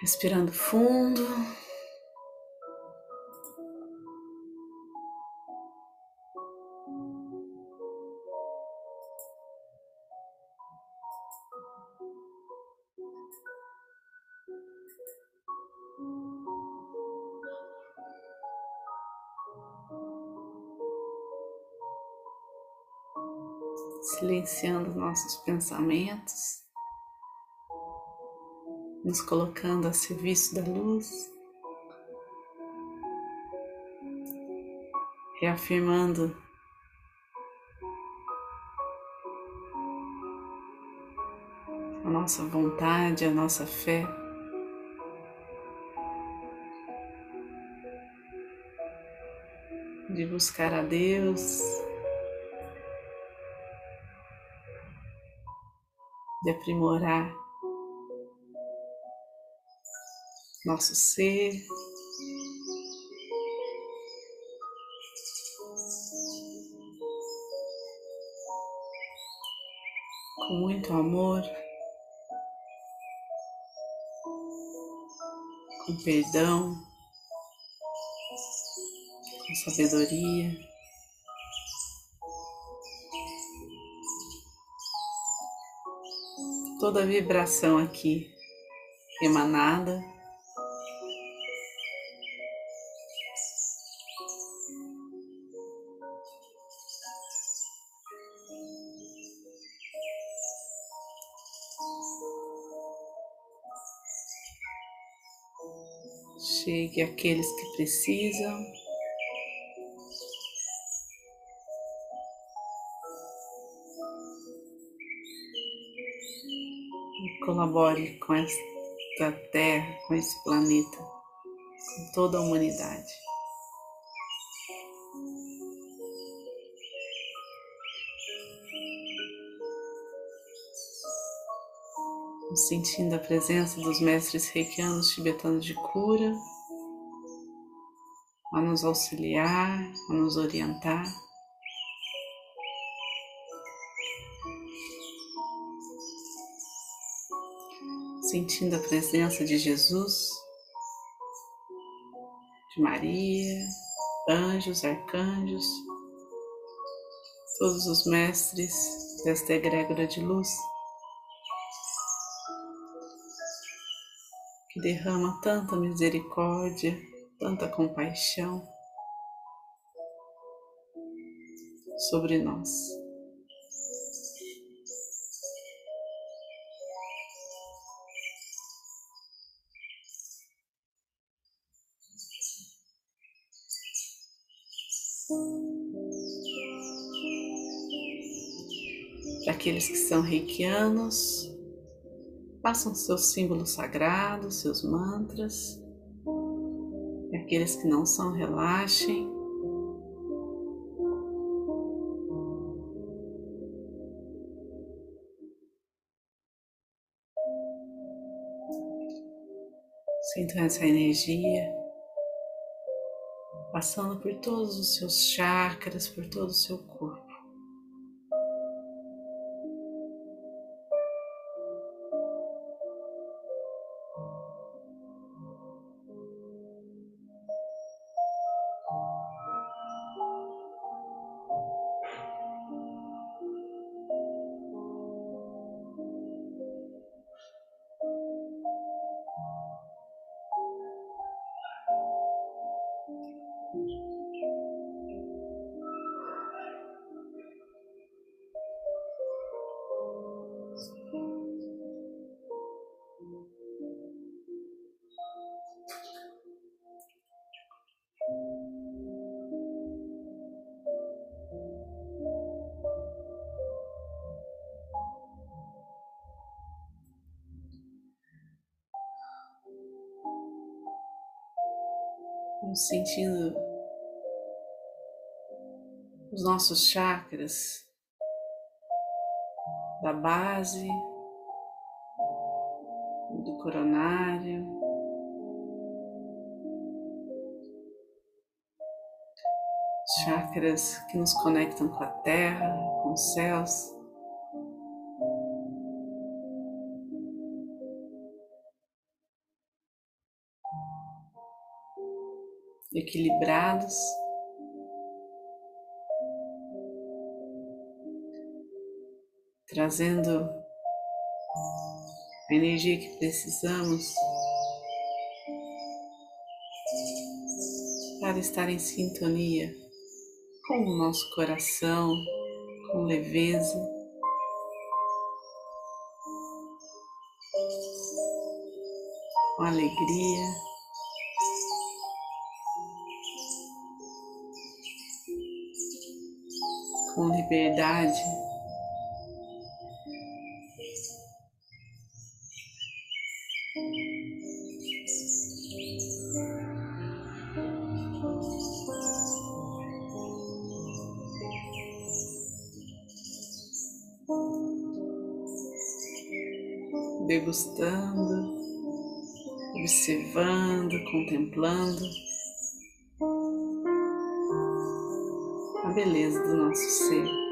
Respirando fundo. Silenciando nossos pensamentos nos colocando a serviço da luz, reafirmando a nossa vontade, a nossa fé. De buscar a Deus, de aprimorar nosso ser. Com muito amor, com perdão, com sabedoria. Toda vibração aqui emanada chegue àqueles que precisam. E colabore com esta terra, com esse planeta, com toda a humanidade. Sentindo a presença dos mestres reikianos tibetanos de cura a nos auxiliar, a nos orientar. Sentindo a presença de Jesus, de Maria, anjos, arcanjos, todos os mestres desta egrégora de luz que derrama tanta misericórdia tanta compaixão sobre nós. Para aqueles que são reikianos, façam seus símbolos sagrados, seus mantras. E aqueles que não são, relaxem. Sintam essa energia passando por todos os seus chakras, por todo o seu corpo. Vamos sentindo os nossos chakras da base, do coronário, chakras que nos conectam com a terra, com os céus. Equilibrados. Trazendo a energia que precisamos para estar em sintonia com o nosso coração, com leveza. Com alegria, com liberdade. degustando, observando, contemplando do nosso ser.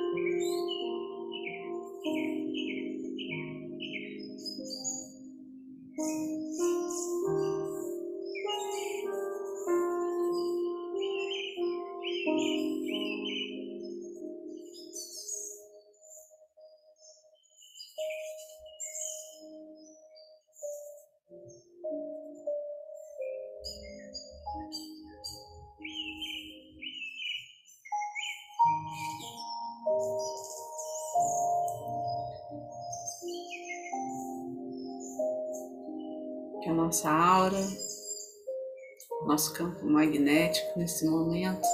Que a nossa aura, nosso campo magnético nesse momento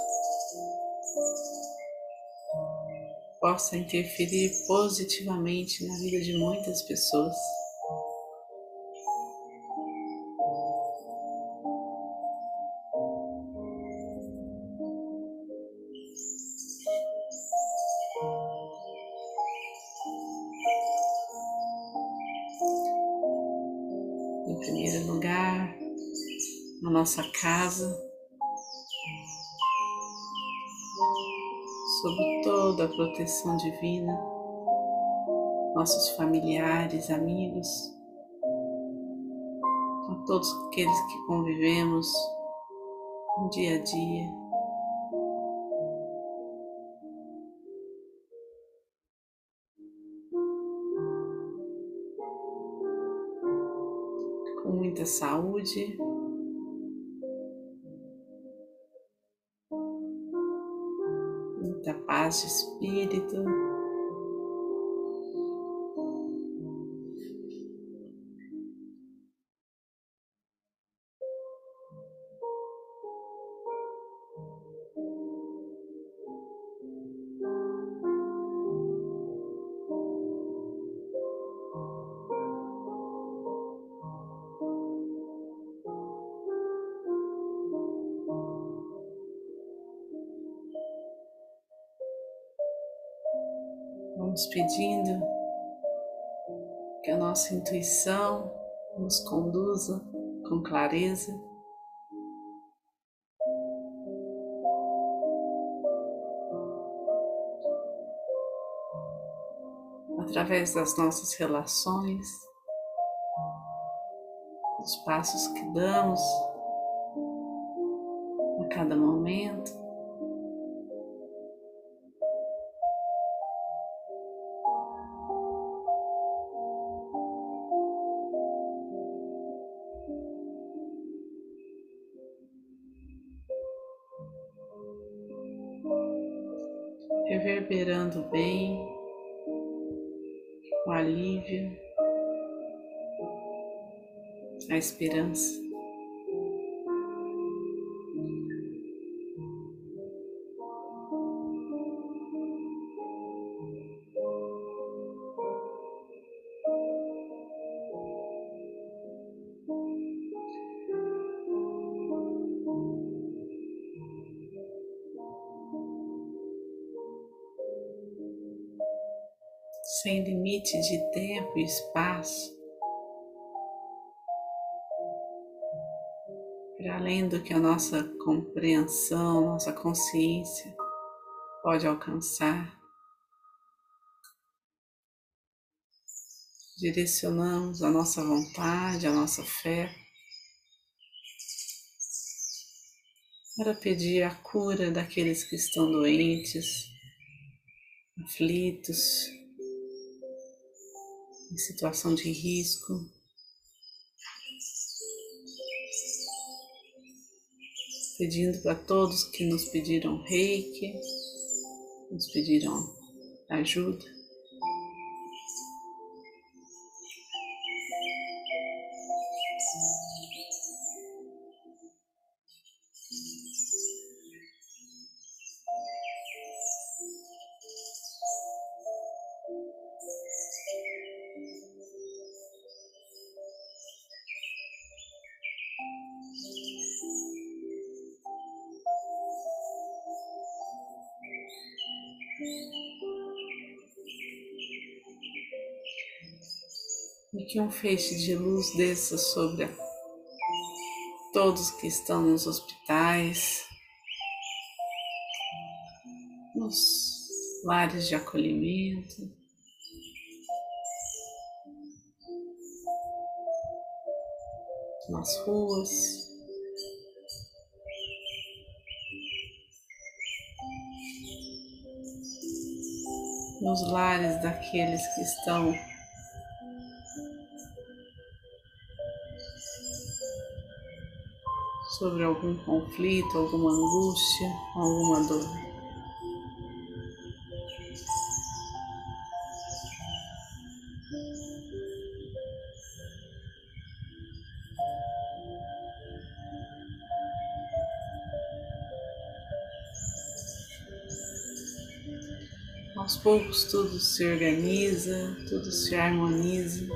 possa interferir positivamente na vida de muitas pessoas. Nossa casa, sob toda a proteção divina, nossos familiares, amigos, com todos aqueles que convivemos no dia a dia. Com muita saúde, paz de espírito. Que a nossa intuição nos conduza com clareza. Através das nossas relações, dos passos que damos a cada momento. Reverberando bem, o alívio, a esperança. Sem limite de tempo e espaço, para além do que a nossa compreensão, nossa consciência pode alcançar. Direcionamos a nossa vontade, a nossa fé para pedir a cura daqueles que estão doentes, aflitos, em situação de risco. Pedindo para todos que nos pediram reiki, nos pediram ajuda. E que um feixe de luz desça sobre todos que estão nos hospitais, nos lares de acolhimento. Nas ruas, nos lares daqueles que estão sobre algum conflito, alguma angústia, alguma dor. Aos poucos tudo se organiza, tudo se harmoniza.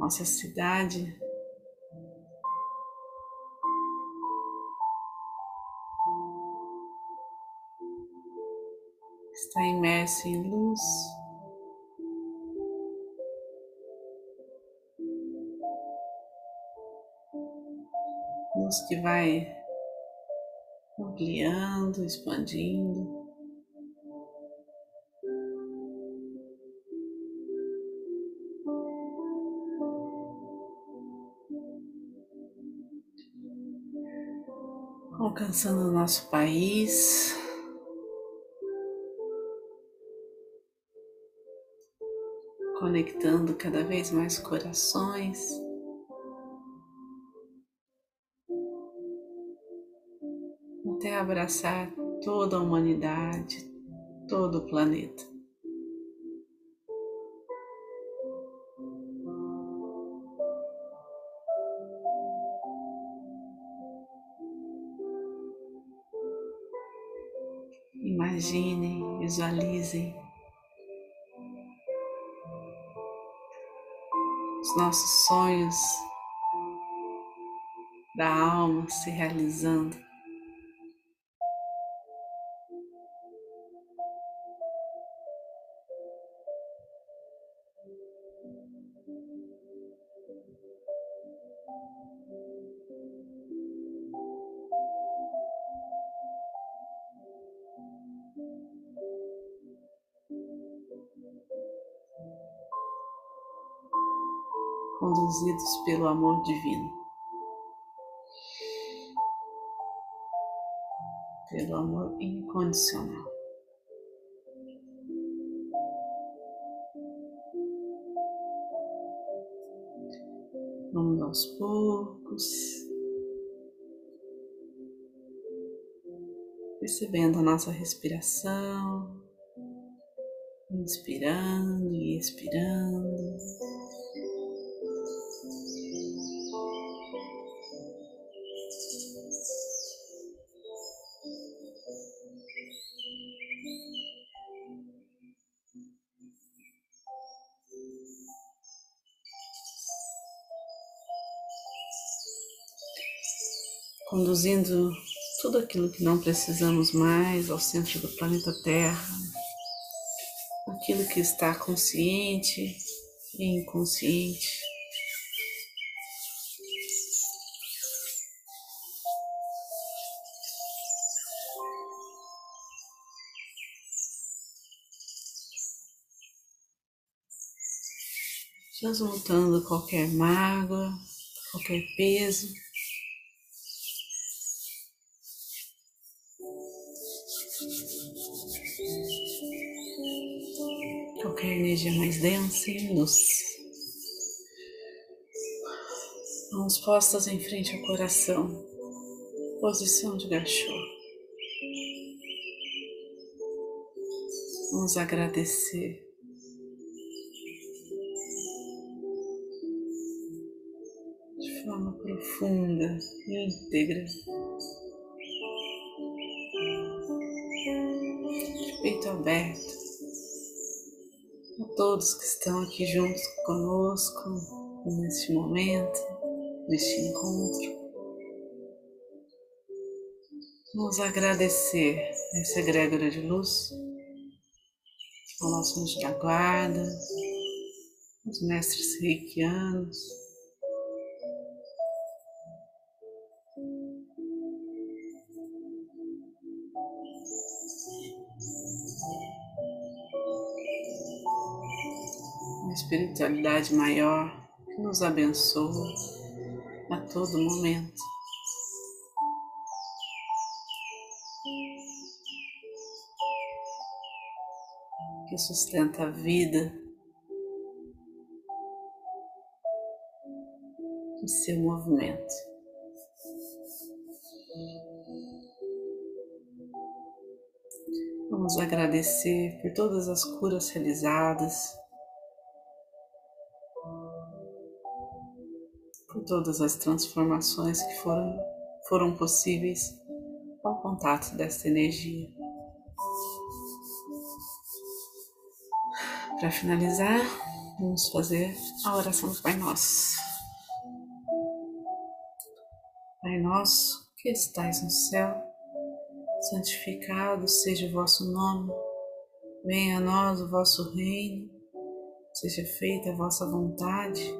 Nossa cidade. Está imersa em luz. Luz que vai ampliando, expandindo. Alcançando o nosso país. Conectando cada vez mais corações. Até abraçar toda a humanidade, todo o planeta. Imaginem, visualizem os nossos sonhos da alma se realizando. Conduzidos pelo amor divino. Pelo amor incondicional. Vamos aos poucos, percebendo a nossa respiração, inspirando e expirando. Conduzindo tudo aquilo que não precisamos mais ao centro do planeta Terra, aquilo que está consciente e inconsciente. Transmutando qualquer mágoa, qualquer peso. Luz. Mãos postas em frente ao coração. Posição de gachô. Vamos agradecer forma profunda e íntegra. De peito aberto. Todos que estão aqui juntos conosco neste momento, neste encontro. Vamos agradecer essa egrégora de luz ao nosso anjo da guarda, os mestres reikianos, espiritualidade maior que nos abençoa a todo momento. Que sustenta a vida e seu movimento. Vamos agradecer por todas as curas realizadas, todas as transformações que foram, foram possíveis ao contato desta energia. Para finalizar, vamos fazer a oração do Pai Nosso. Pai Nosso, que estais no céu, santificado seja o vosso nome, venha a nós o vosso reino, seja feita a vossa vontade